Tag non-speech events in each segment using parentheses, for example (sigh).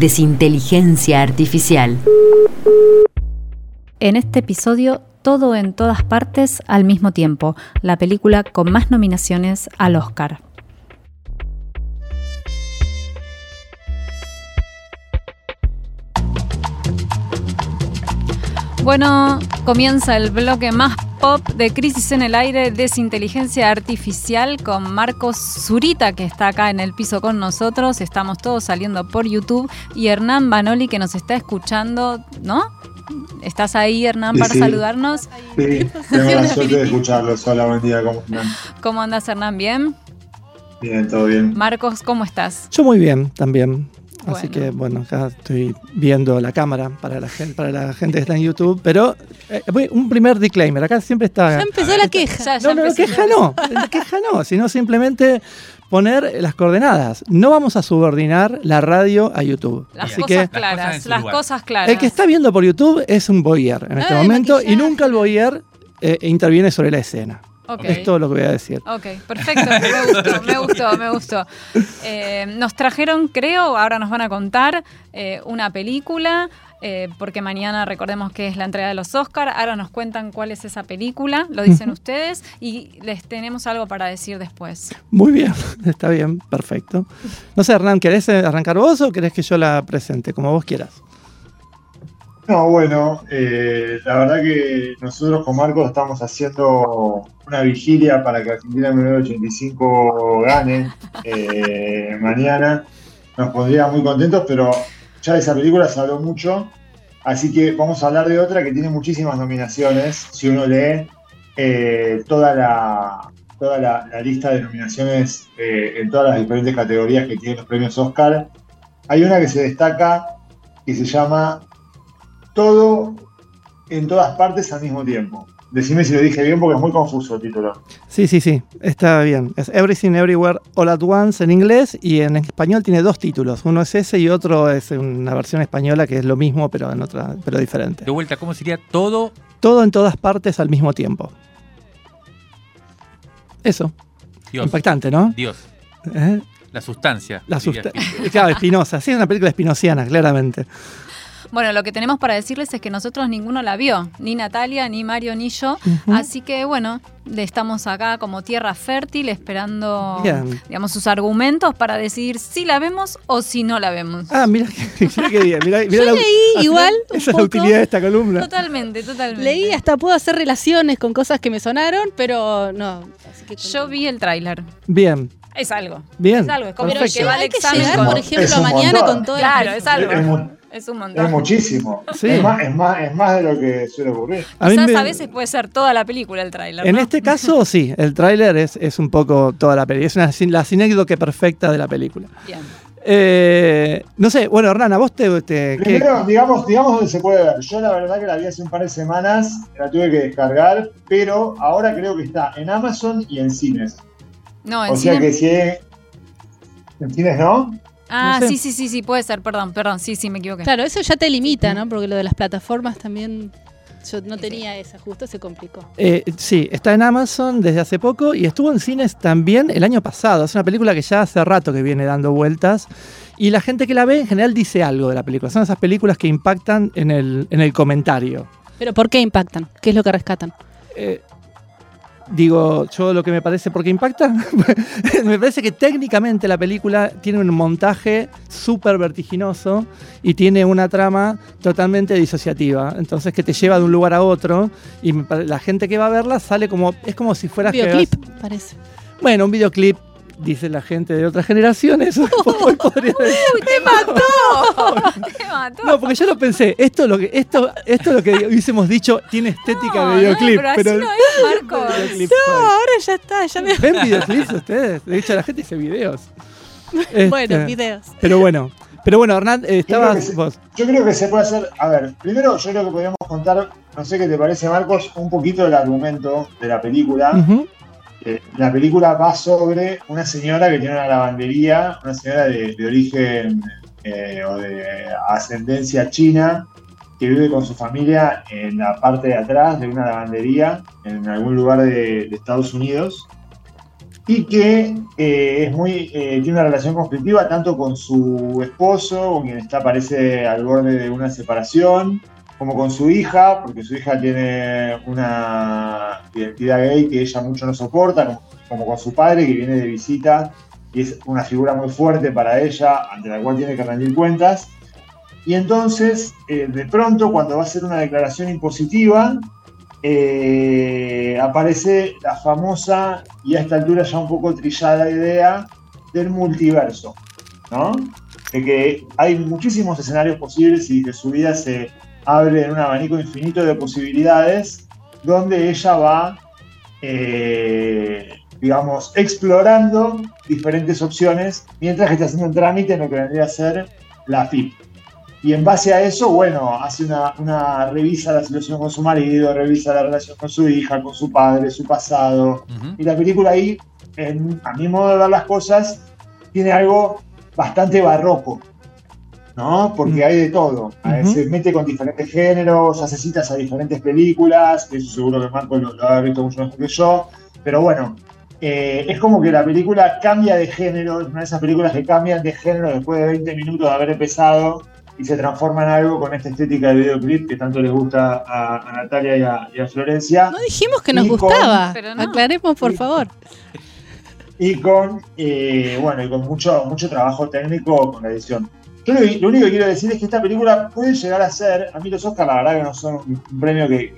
Desinteligencia Artificial. En este episodio, Todo en todas partes al mismo tiempo, la película con más nominaciones al Oscar. Bueno, comienza el bloque más pop de Crisis en el Aire, Desinteligencia Artificial con Marcos Zurita, que está acá en el piso con nosotros. Estamos todos saliendo por YouTube. Y Hernán Banoli, que nos está escuchando, ¿no? ¿Estás ahí, Hernán, para saludarnos? Sí, tengo la suerte de escucharlos. Hola, buen día, ¿cómo están? ¿Cómo andas, Hernán? ¿Bien? Bien, todo bien. Marcos, ¿cómo estás? Yo muy bien, también. Así Bueno. que bueno, acá estoy viendo la cámara para la gente, para la gente que está en YouTube, pero eh, un primer disclaimer, acá siempre está... Ya empezó la queja. Ya, ya no, no, queja no, queja no, sino simplemente poner las coordenadas. No vamos a subordinar la radio a YouTube. Las Así cosas que claras, las cosas claras. el que está viendo por YouTube es un voyeur en este Ah, de momento y maquillaje. nunca el voyeur eh, interviene sobre la escena. Ok. Es todo lo que voy a decir. Ok, perfecto, me gustó, me gustó, me gustó. Eh, nos trajeron, creo, ahora nos van a contar, eh, una película, eh, porque mañana recordemos que es la entrega de los Oscar, ahora nos cuentan cuál es esa película, lo dicen ustedes, y les tenemos algo para decir después. Muy bien, (laughs) está bien, perfecto. No sé, Hernán, ¿querés arrancar vos o querés que yo la presente? Como vos quieras. No, bueno, eh, la verdad que nosotros con Marcos estamos haciendo una vigilia para que Argentina 1985 gane eh, mañana. Nos pondría muy contentos, pero ya de esa película se habló mucho. Así que vamos a hablar de otra que tiene muchísimas nominaciones. Si uno lee eh, toda la, la, lista de nominaciones en todas las diferentes categorías que tienen los premios Oscar, hay una que se destaca que se llama todo en todas partes al mismo tiempo. Decime si lo dije bien porque es muy confuso el título. Sí, sí, sí, está bien. Es Everything Everywhere All at Once en inglés y en español tiene dos títulos. Uno es ese y otro es una versión española que es lo mismo pero en otra, pero diferente. De vuelta, ¿cómo sería todo? Todo en todas partes al mismo tiempo. Eso, Dios. impactante, ¿no? Dios. ¿Eh? La sustancia. La diría susta- Spinetta. (laughs) claro, Espinosa. Sí, es una película espinosiana, claramente. Bueno, lo que tenemos para decirles es que nosotros ninguno la vio, ni Natalia, ni Mario, ni yo. Así que bueno, le estamos acá como tierra fértil esperando Bien. digamos sus argumentos para decidir si la vemos o si no la vemos. Ah, mira, qué- (laughs) mira qué bien. Mira, mira la- leí al igual (laughs) final, un Esa es la utilidad de esta columna. Totalmente, totalmente. Leí hasta puedo hacer relaciones con cosas que me sonaron, pero no. Así que Yo vi el tráiler. Bien, Es algo. bien. Es algo, es como el que va al hay que examen llegar, por ejemplo, mañana montón. con todas Claro, es algo. Es, Es un es montón. muchísimo. Sí. Es, más, es, más, es más de lo que suele ocurrir. A Quizás me- a veces puede ser toda la película el tráiler. En ¿no? este (laughs) caso, sí, el tráiler es, es un poco toda la película. Es una, la sinécdoque perfecta de la película. Bien. Eh, no sé, bueno, Hernán, ¿a vos te, te- qué- Primero, digamos, digamos dónde se puede ver. Yo la verdad que la vi hace un par de semanas, la tuve que descargar, pero ahora creo que está en Amazon y en cines. No, en O sea cine- que si es- en cines no, Ah, no sé. sí, sí, sí, sí, puede ser, perdón, perdón, sí, sí, me equivoqué. Claro, eso ya te limita, ¿no? Porque lo de las plataformas también. Yo no tenía esa, justo se complicó. Eh, sí, está en Amazon desde hace poco y estuvo en cines también el año pasado. Es una película que ya hace rato que viene dando vueltas y la gente que la ve en general dice algo de la película. Son esas películas que impactan en el, en el comentario. Pero ¿por qué impactan? ¿Qué es lo que rescatan? Eh, digo, yo lo que me parece, porque impacta, (laughs) me parece que técnicamente la película tiene un montaje súper vertiginoso y tiene una trama totalmente disociativa, entonces que te lleva de un lugar a otro y la gente que va a verla sale como, es como si fuera Videoclip, parece. Bueno, un videoclip, dice la gente de otras generaciones. (laughs) decir. (laughs) ¡Te mató! (laughs) ¡Te mató! No, porque yo lo pensé, esto lo que, esto, esto lo que hubiésemos dicho tiene estética No, de videoclip. no, pero así no es, Marco. videoclip No, soy. ahora ya está, ya me. ¿Ven videoclips ustedes? De hecho, la gente dice videos. bueno, Este, videos. Pero bueno, pero bueno, Hernán, eh, Yo creo que estabas sí. vos. Yo creo que se puede hacer. A ver, primero yo creo que podríamos contar, no sé qué te parece, Marcos, un poquito del argumento de la película. Ujú. Eh, la película va sobre una señora que tiene una lavandería, una señora de, origen eh, o de ascendencia china, que vive con su familia en la parte de atrás de una lavandería en algún lugar de, de Estados Unidos y que eh, es muy tiene una relación conflictiva tanto con su esposo, con quien está parece al borde de una separación, como con su hija, porque su hija tiene una identidad gay que ella mucho no soporta, como, con su padre que viene de visita y es una figura muy fuerte para ella, ante la cual tiene que rendir cuentas. Y entonces, eh, de pronto, cuando va a hacer una declaración impositiva, eh, aparece la famosa y a esta altura ya un poco trillada idea del multiverso, ¿no? De que hay muchísimos escenarios posibles y que su vida se abre en un abanico infinito de posibilidades donde ella va, eh, digamos, explorando diferentes opciones mientras que está haciendo un trámite en lo que vendría a ser la FIP. Y en base a eso, bueno, hace una, una revisa la situación con su marido, revisa la relación con su hija, con su padre, su pasado. Y la película ahí, en- a mi modo de ver las cosas, tiene algo bastante barroco, ¿no? Porque hay de todo. Eh. Se mete con diferentes géneros, hace citas a diferentes películas, que eso seguro que Marco lo, lo ha visto mucho mejor que yo. Pero bueno, eh, es como que la película cambia de género, es una de esas películas que cambian de género después de 20 minutos de haber empezado y se transforma en algo con esta estética de videoclip que tanto les gusta a, a Natalia y a, y a Florencia. No dijimos que nos con- gustaba. Pero no. Aclaremos, por Sí. favor. y con eh, bueno y con mucho mucho trabajo técnico con la edición. Lo, único que quiero decir es que esta película puede llegar a ser, a mí los Oscars la verdad que no son un, premio que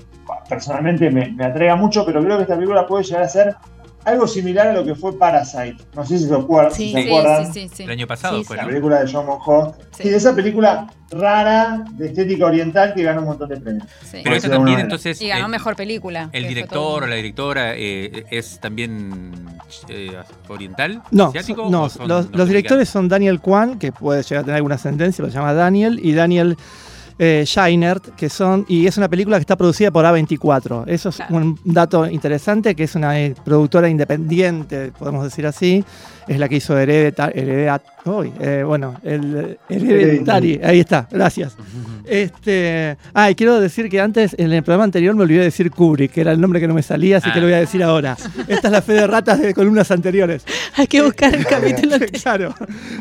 personalmente me, me mucho, pero creo que esta película puede llegar a ser algo similar a lo que fue Parasite. No sé si se acuerdan. Sí. se Sí, acuerdan. sí, sí, sí. El año pasado Sí, fue, La película de John Monjo. Sí. Sí, de esa película rara de estética oriental que gana un montón de premios. Sí. Pero alguna también, manera. entonces. Y ganó el- mejor película. ¿El director o la directora eh, es también eh, oriental? No, asiático, no o son los, los directores son Daniel Kwan, que puede llegar a tener alguna ascendencia, pero se llama Daniel, y Daniel eh, Scheinert, que son, y es una película que está producida por A24. Eso es Claro. un dato interesante, que es una eh, productora independiente, podemos decir así, es la que hizo Hereditary, bueno, el Hereditary, ahí está, gracias. Este, ah, y quiero decir que antes, en el programa anterior, me olvidé de decir Kubrick, que era el nombre que no me salía, así que lo voy a decir ahora. Esta es la fe de ratas de columnas anteriores. (laughs) Hay que buscar el (laughs) capítulo. (laughs) claro.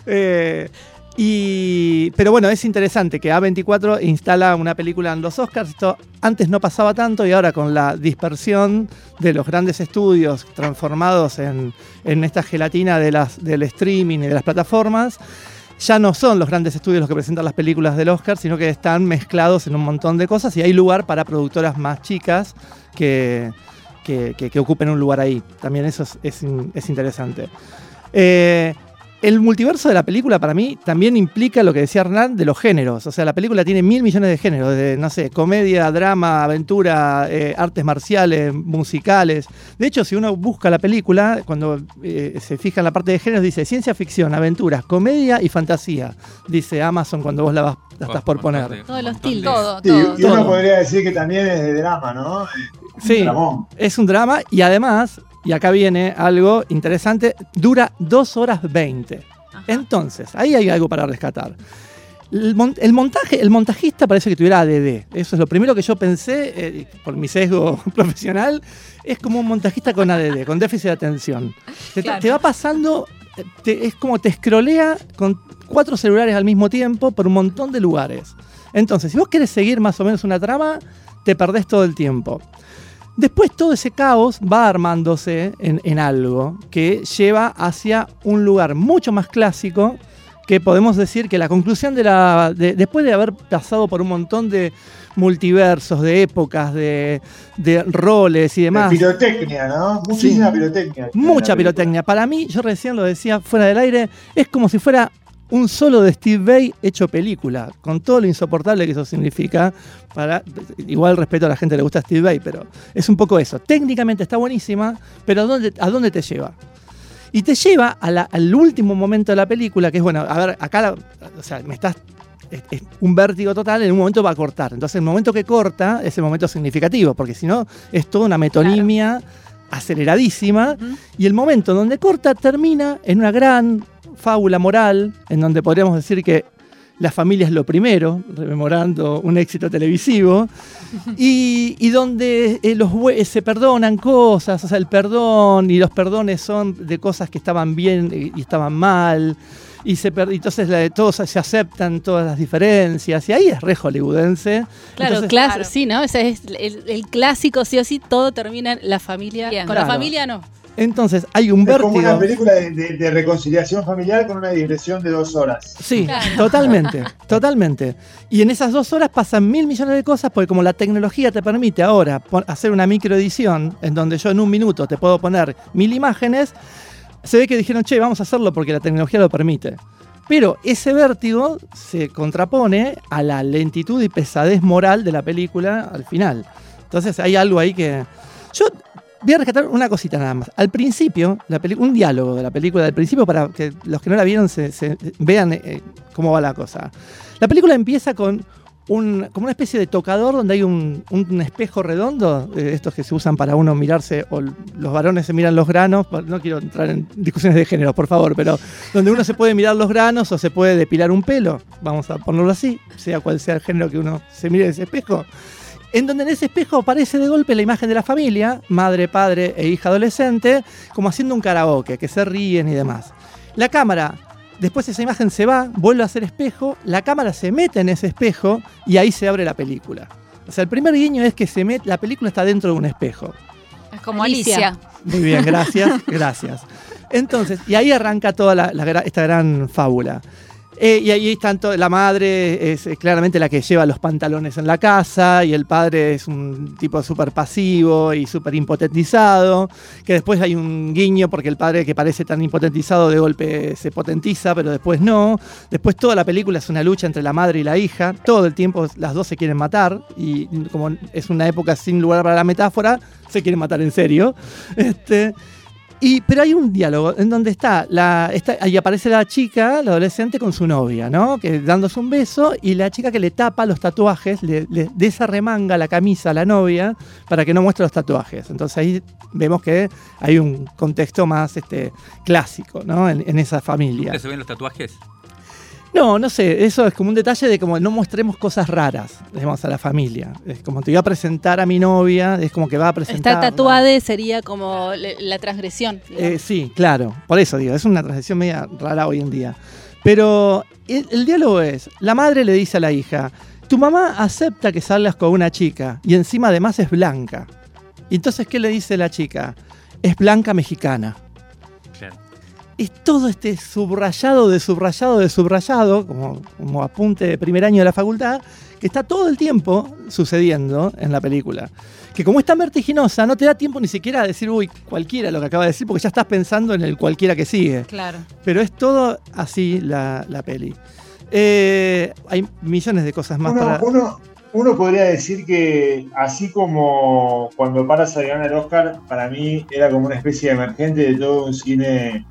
Eh, y, pero bueno, es interesante que A24 instala una película en los Oscars. Esto antes no pasaba tanto y ahora con la dispersión de los grandes estudios transformados en, en esta gelatina de las, del streaming y de las plataformas, ya no son los grandes estudios los que presentan las películas del Oscar, sino que están mezclados en un montón de cosas y hay lugar para productoras más chicas que, que, ocupen un lugar ahí. También eso es, es interesante. Eh, el multiverso de la película para mí también implica lo que decía Hernán de los géneros. O sea, la película tiene mil millones de géneros, de, no sé, comedia, drama, aventura, eh, artes marciales, musicales. De hecho, si uno busca la película, cuando eh, se fija en la parte de géneros, dice ciencia ficción, aventuras, comedia y fantasía. Dice Amazon cuando vos la, vas- la estás por poner. Todos los tildes. Todo, Sí, todo. y uno todo. podría decir que también es de drama, ¿no? Sí. Es un drama y además, y acá viene algo interesante, dura 2 horas 20. Ajá. Entonces, ahí hay algo para rescatar. El, mon- el montaje, el montajista parece que tuviera ADD. Eso es lo primero que yo pensé, eh, por mi sesgo (laughs) profesional, es como un montajista con ADD, con déficit de atención. Te, Claro. te va pasando, eh, te- es como te escrolea con cuatro celulares al mismo tiempo por un montón de lugares. Entonces, si vos querés seguir más o menos una trama, te perdés todo el tiempo. Después todo ese caos va armándose en, en algo que lleva hacia un lugar mucho más clásico que podemos decir que la conclusión de la... de- después de haber pasado por un montón de multiversos, de épocas, de, de roles y De demás, pirotecnia, ¿no? Muchísima pirotecnia. mucha pirotecnia. Para mí, yo recién lo decía fuera del aire, es como si fuera un solo de Steve Bay hecho película, con todo lo insoportable que eso significa. Para, igual respeto a la gente que le gusta Steve Bay, pero es un poco eso. Técnicamente está buenísima, pero ¿a dónde, a dónde te lleva? Y te lleva a la- al último momento de la película, que es, bueno, a ver, acá, la- o sea, me estás... Es, es un vértigo total, en un momento va a cortar. Entonces, el momento que corta es el momento significativo, porque si no, es toda una metonimia aceleradísima. Y el momento donde corta termina en una gran fábula moral, en donde podríamos decir que la familia es lo primero, rememorando un éxito televisivo, y, y donde eh, los bue- se perdonan cosas, o sea, el perdón y los perdones son de cosas que estaban bien eh, y estaban mal, y se per- y entonces la- todos se aceptan todas las diferencias, y ahí es re hollywoodense. Claro, Entonces- Claro. sí, ¿no? Ese es el, el clásico, sí o sí, todo termina en la familia. Bien. Con Claro. la familia no. Entonces hay un Es como una vértigo. película de, de- de reconciliación familiar con una digresión de dos horas. Sí, Claro. (laughs) totalmente, totalmente. Y en esas dos horas pasan mil millones de cosas porque como la tecnología te permite ahora hacer una microedición en donde yo en un minuto te puedo poner mil imágenes, se ve que dijeron, che, vamos a hacerlo porque la tecnología lo permite. Pero ese vértigo se contrapone a la lentitud y pesadez moral de la película al final. Entonces hay algo ahí que... Yo voy a rescatar una cosita nada más. Al principio, la un diálogo de la película, del principio para que los que no la vieron se, se- vean eh, cómo va la cosa. La película empieza con un, como una especie de tocador donde hay un, un espejo redondo, eh, estos que se usan para uno mirarse, o los varones se miran los granos, no quiero entrar en discusiones de género, por favor, pero donde uno se puede mirar los granos o se puede depilar un pelo, vamos a ponerlo así, sea cual sea el género que uno se mire en ese espejo. En donde en ese espejo aparece de golpe la imagen de la familia, madre, padre e hija adolescente, como haciendo un karaoke, que se ríen y demás. La cámara, después esa imagen se va, vuelve a ser espejo, la cámara se mete en ese espejo y ahí se abre la película. O sea, el primer guiño es que se mete, la película está dentro de un espejo. Es como Alicia. Alicia. Muy bien, gracias, (laughs) gracias. Entonces, y ahí arranca toda la- la gra- esta gran fábula. Eh, y ahí están to- la madre es claramente la que lleva los pantalones en la casa y el padre es un tipo súper pasivo y súper impotentizado, que después hay un guiño porque el padre que parece tan impotentizado de golpe se potentiza, pero después no. Después toda la película es una lucha entre la madre y la hija, todo el tiempo las dos se quieren matar y como es una época sin lugar para la metáfora, se quieren matar en serio. Este, y, pero hay un diálogo en donde está, la, ahí aparece la chica, la adolescente, con su novia, ¿no? Que dándose un beso y la chica que le tapa los tatuajes, le, desarremanga la camisa a la novia para que no muestre los tatuajes. Entonces ahí vemos que hay un contexto más este, clásico, ¿no? En, en esa familia. ¿Nunca se ven los tatuajes? No, no sé, eso es como un detalle de como no mostremos cosas raras, digamos, a la familia. Es como te voy a presentar a mi novia, es como que va a presentar. Estar tatuada sería como la transgresión. Eh, sí, claro, por eso digo, es una transición media rara hoy en día. Pero el, el diálogo es, la madre le dice a la hija, tu mamá acepta que salgas con una chica y encima además es blanca. Y entonces, ¿qué le dice la chica? Es blanca mexicana. Es todo este subrayado de subrayado de subrayado, como, como apunte de primer año de la facultad, que está todo el tiempo sucediendo en la película. Que como es tan vertiginosa, no te da tiempo ni siquiera a decir, uy, cualquiera lo que acaba de decir, porque ya estás pensando en el cualquiera que sigue. Claro. Pero es todo así la, la peli. Eh, hay millones de cosas más Uno, para. uno- uno podría decir que así como cuando Parasite gana el Oscar, para mí era como una especie de emergente de todo un cine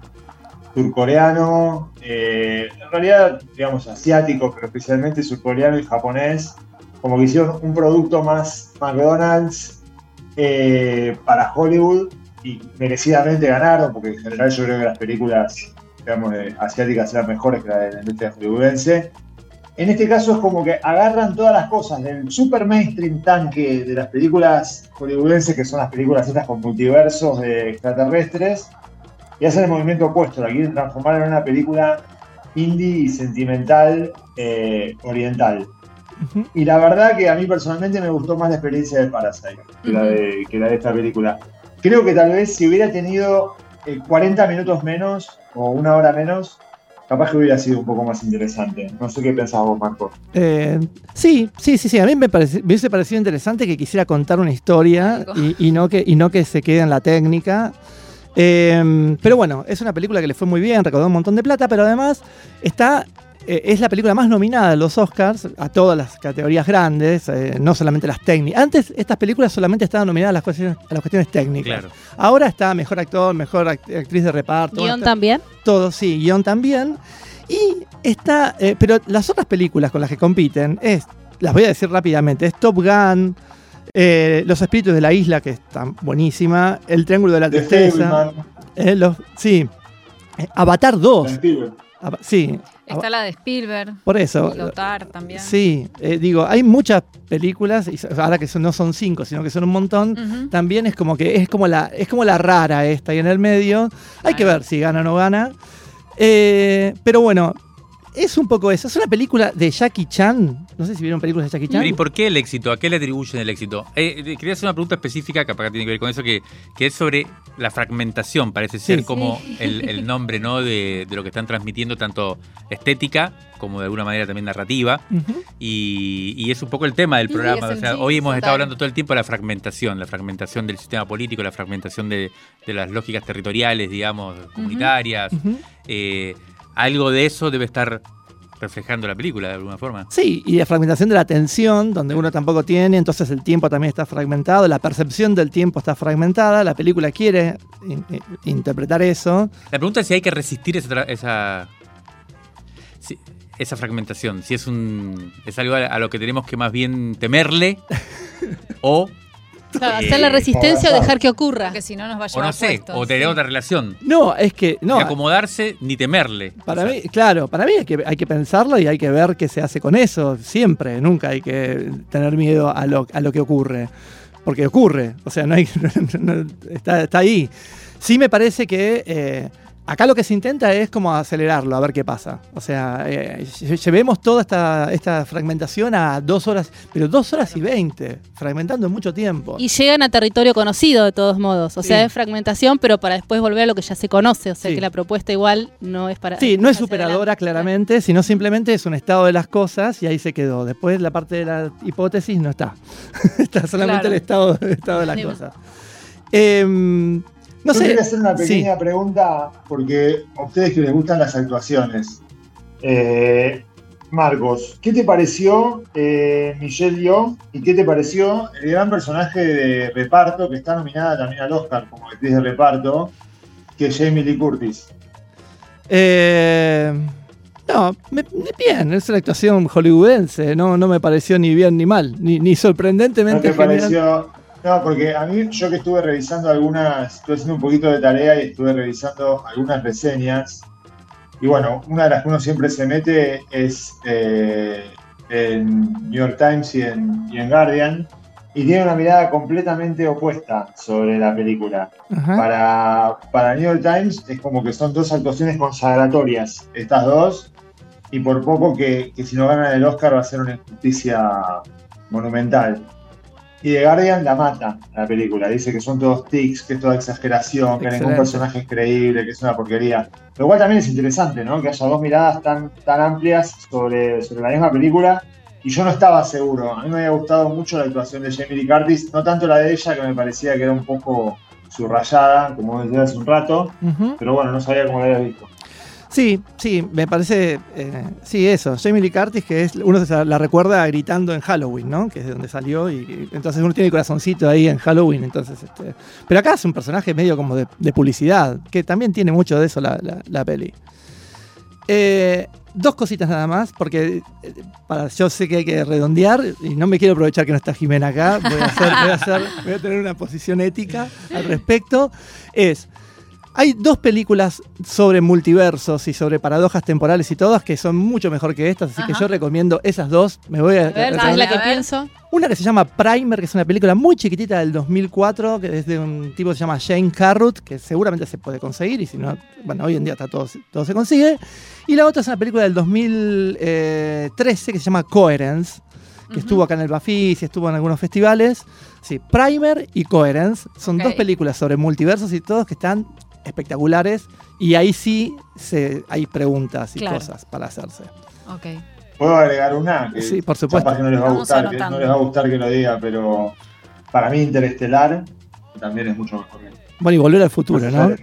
surcoreano, eh, en realidad, digamos, asiático, pero especialmente surcoreano y japonés, como que hicieron un producto más McDonald's eh, para Hollywood y merecidamente ganaron, porque en general yo creo que las películas digamos, eh, asiáticas eran mejores que la de la industria hollywoodense. En este caso es como que agarran todas las cosas del super mainstream tanque de las películas hollywoodenses, que son las películas estas con multiversos de extraterrestres, y hacen el movimiento opuesto, la quieren transformar en una película indie y sentimental eh, oriental. Y la verdad que a mí personalmente me gustó más la experiencia de Parasite que, la, de, que la de esta película. Creo que tal vez si hubiera tenido eh, 40 minutos menos o una hora menos, capaz que hubiera sido un poco más interesante. No sé qué pensás vos, Marco. Eh, sí, sí, sí, sí. A mí me, parece- me hubiese parecido interesante que quisiera contar una historia y, y no que, y no que se quede en la técnica. Eh, pero bueno, es una película que le fue muy bien, recaudó un montón de plata, pero además está eh, es la película más nominada a los Oscars, a todas las categorías grandes, eh, no solamente las técnicas. Antes estas películas solamente estaban nominadas a las cuestiones, a las cuestiones técnicas. Claro. Ahora está mejor actor, mejor act- actriz de reparto. Guión también. todo, sí, guion también. Y está, eh, pero las otras películas con las que compiten es, las voy a decir rápidamente, es Top Gun, eh, Los Espíritus de la Isla, que está buenísima, El Triángulo de la Tristeza, eh, los, sí, Avatar 2, Steven Spielberg. Ava- sí, Está la de Spielberg. por eso. Lotar también. Sí, eh, digo, hay muchas películas, y ahora que son- no son cinco, sino que son un montón, también es como que es como la, es como la rara esta y en el medio. Hay que ver si gana o no gana. Eh, pero bueno, es un poco eso. Es una película de Jackie Chan. No sé si vieron películas de Jackie Chan. ¿Y por qué el éxito? ¿A qué le atribuyen el éxito? Eh, eh, quería hacer una pregunta específica, que tiene que ver con eso, que, que es sobre la fragmentación, parece ser Sí. como el, el nombre ¿no? de, de lo que están transmitiendo, tanto estética como de alguna manera también narrativa. Y, y es un poco el tema del programa. O sea, hoy hemos total. estado hablando todo el tiempo de la fragmentación, la fragmentación del sistema político, la fragmentación de, de las lógicas territoriales, digamos, comunitarias. Eh, algo de eso debe estar reflejando la película de alguna forma. Sí, y la fragmentación de la atención, donde uno tampoco tiene, entonces el tiempo también está fragmentado, la percepción del tiempo está fragmentada, la película quiere in- in- interpretar eso. La pregunta es si hay que resistir esa, esa, si- esa fragmentación, si es un es algo a, a lo que tenemos que más bien temerle (laughs) o, Claro, hacer la resistencia o o dejar que ocurra. Porque si no nos va a o llevar no sé, puestos, o tener sí. otra relación. No, es que no. Ni acomodarse ni temerle. Para O sea, mí, claro, para mí hay que, hay que pensarlo y hay que ver qué se hace con eso, siempre, nunca hay que tener miedo a lo, a lo que ocurre, porque ocurre, o sea, no hay, (laughs) no- está, está ahí. Sí me parece que eh, acá lo que se intenta es como acelerarlo, a ver qué pasa. O sea, eh, lle- llevemos toda esta, esta fragmentación a dos horas, pero dos horas y veinte, fragmentando en mucho tiempo. Y llegan a territorio conocido de todos modos. O sea, es fragmentación, pero para después volver a lo que ya se conoce. O sea Sí. que la propuesta igual no es para. Sí, no es superadora claramente, sino simplemente es un estado de las cosas y ahí se quedó. Después la parte de la hipótesis no está. (laughs) está solamente Claro. el, estado, el estado de las Sí. cosas. Em, no Yo sé. quería hacer una sí. pequeña pregunta porque a ustedes que les gustan las actuaciones. Eh, Marcos, ¿qué te pareció eh, Michelle Yeoh y qué te pareció el gran personaje de reparto que está nominada también al Oscar como actriz de reparto, que es Jamie Lee Curtis? Eh, no, me- bien, es una actuación hollywoodense, no, no me pareció ni bien ni mal, ni, ni ¿No sorprendentemente te genial. pareció? No, porque a mí, yo que estuve revisando algunas, estuve haciendo un poquito de tarea y estuve revisando algunas reseñas. Y bueno, una de las que uno siempre se mete es eh, en New York Times y en, y en Guardian. Y tiene una mirada completamente opuesta sobre la película. Ajá. Para, para New York Times es como que son dos actuaciones consagratorias, estas dos. Y por poco que, que si no ganan el Oscar va a ser una injusticia monumental. Y The Guardian la mata la película. Dice que son todos tics, que es toda exageración, que ningún Excelente. personaje es creíble, que es una porquería. Lo cual también es interesante, ¿no? Que haya dos miradas tan, tan amplias sobre, sobre la misma película. Y yo no estaba seguro. A mí me había gustado mucho la actuación de Jamie Lee Curtis, no tanto la de ella, que me parecía que era un poco subrayada, como decía hace un rato. Pero bueno, no sabía cómo la había visto. Sí, sí, me parece. eh, sí, eso. Jamie Lee Curtis, que es, uno se la recuerda gritando en Halloween, ¿no? Que es de donde salió. Y, y entonces uno tiene el corazoncito ahí en Halloween. Entonces, este, pero acá es un personaje medio como de, publicidad, que también tiene mucho de eso la, la- la peli. Eh, dos cositas nada más, porque eh, para, yo sé que hay que redondear y no me quiero aprovechar que no está Jimena acá. Voy a, hacer- voy a hacer- voy a tener una posición ética al respecto. Es. Hay dos películas sobre multiversos y sobre paradojas temporales y todas que son mucho mejor que estas, así que yo recomiendo esas dos. Me voy a, A ver, a- la que pienso. una que se llama Primer, que es una película muy chiquitita del 2004, que es de un tipo que se llama Shane Carruth, que seguramente se puede conseguir, y si no, bueno, hoy en día está todo, todo se consigue. Y la otra es una película del 2013 que se llama Coherence, que estuvo acá en el Bafis y estuvo en algunos festivales. Sí, Primer y Coherence son dos películas sobre multiversos y todos que están espectaculares, y ahí sí se, hay preguntas y Claro. cosas para hacerse. Ok. ¿Puedo agregar una? Que Sí, por supuesto. Capaz que no les va a gustar, que no les va a gustar que lo diga, pero para mí Interestelar también es mucho mejor Bueno, y volver al futuro, ¿no?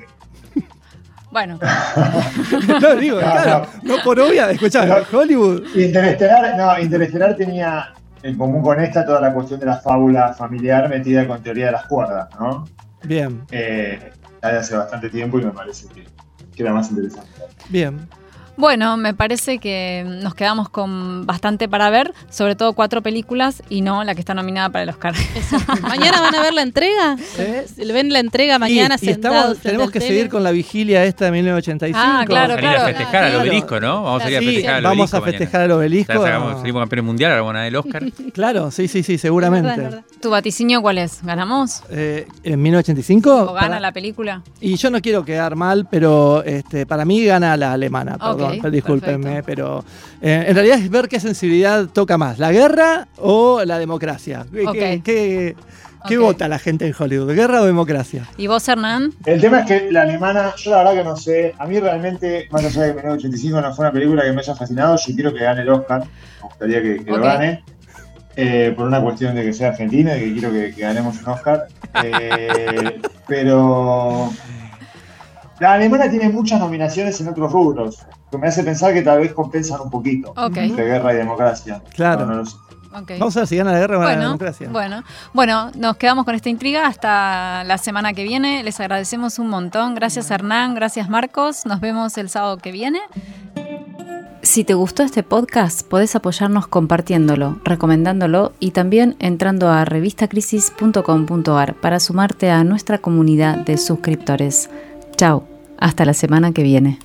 Bueno, (laughs) no, digo, No, claro, no por obvia, escuchá, Pero- Hollywood. Interestelar, no, Interestelar tenía en común con esta toda la cuestión de la fábula familiar metida con teoría de las cuerdas, ¿no? Bien, Eh, hace bastante tiempo y me parece que, que era más interesante. bien. Bueno, me parece que nos quedamos con bastante para ver, sobre todo cuatro películas y no la que está nominada para el Oscar. (laughs) ¿Mañana van a ver la entrega? ¿Eh? ¿Ven la entrega mañana y, y estamos- tenemos al que tele? seguir con la vigilia esta de 1985. Ah, claro, Salir claro. a festejar al Claro. obelisco, ¿no? Vamos a salir a Sí, festejar al vamos obelisco. a festejar al obelisco. Ya sacamos- salimos campeones mundial, ahora van a ganar el Oscar. (laughs) Claro, sí, sí, sí, Es seguramente. verdad, es verdad. ¿Tu vaticinio cuál es? ¿Ganamos? Eh, ¿En 1985? ¿O gana Para- la película? Y yo no quiero quedar mal, pero este, para mí gana la alemana, perdón, Pero discúlpenme, perfecto. pero eh, en realidad es ver qué sensibilidad toca más, la guerra o la democracia. ¿Qué, Ok. qué- qué- qué Ok. vota la gente en Hollywood, guerra o democracia? ¿Y vos, Hernán? El tema es que la alemana, yo la verdad que no sé, a mí realmente, más allá de que 1985 no fue una película que me haya fascinado, yo quiero que gane el Oscar, me gustaría que, que Ok. lo gane, eh, por una cuestión de que sea argentina y que quiero que, que ganemos un Oscar, Eh, (laughs) pero la alemana tiene muchas nominaciones en otros rubros, que me hace pensar que tal vez compensan un poquito Ok. entre guerra y democracia. Claro. No, no lo sé. Ok. Vamos a ver si gana la guerra o gana la Bueno, democracia. bueno, bueno, nos quedamos con esta intriga hasta la semana que viene. Les agradecemos un montón. Gracias Hernán, gracias Marcos. Nos vemos el sábado que viene. Si te gustó este podcast, podés apoyarnos compartiéndolo, recomendándolo y también entrando a revistacrisis.com.ar para sumarte a nuestra comunidad de suscriptores. Chao, hasta la semana que viene.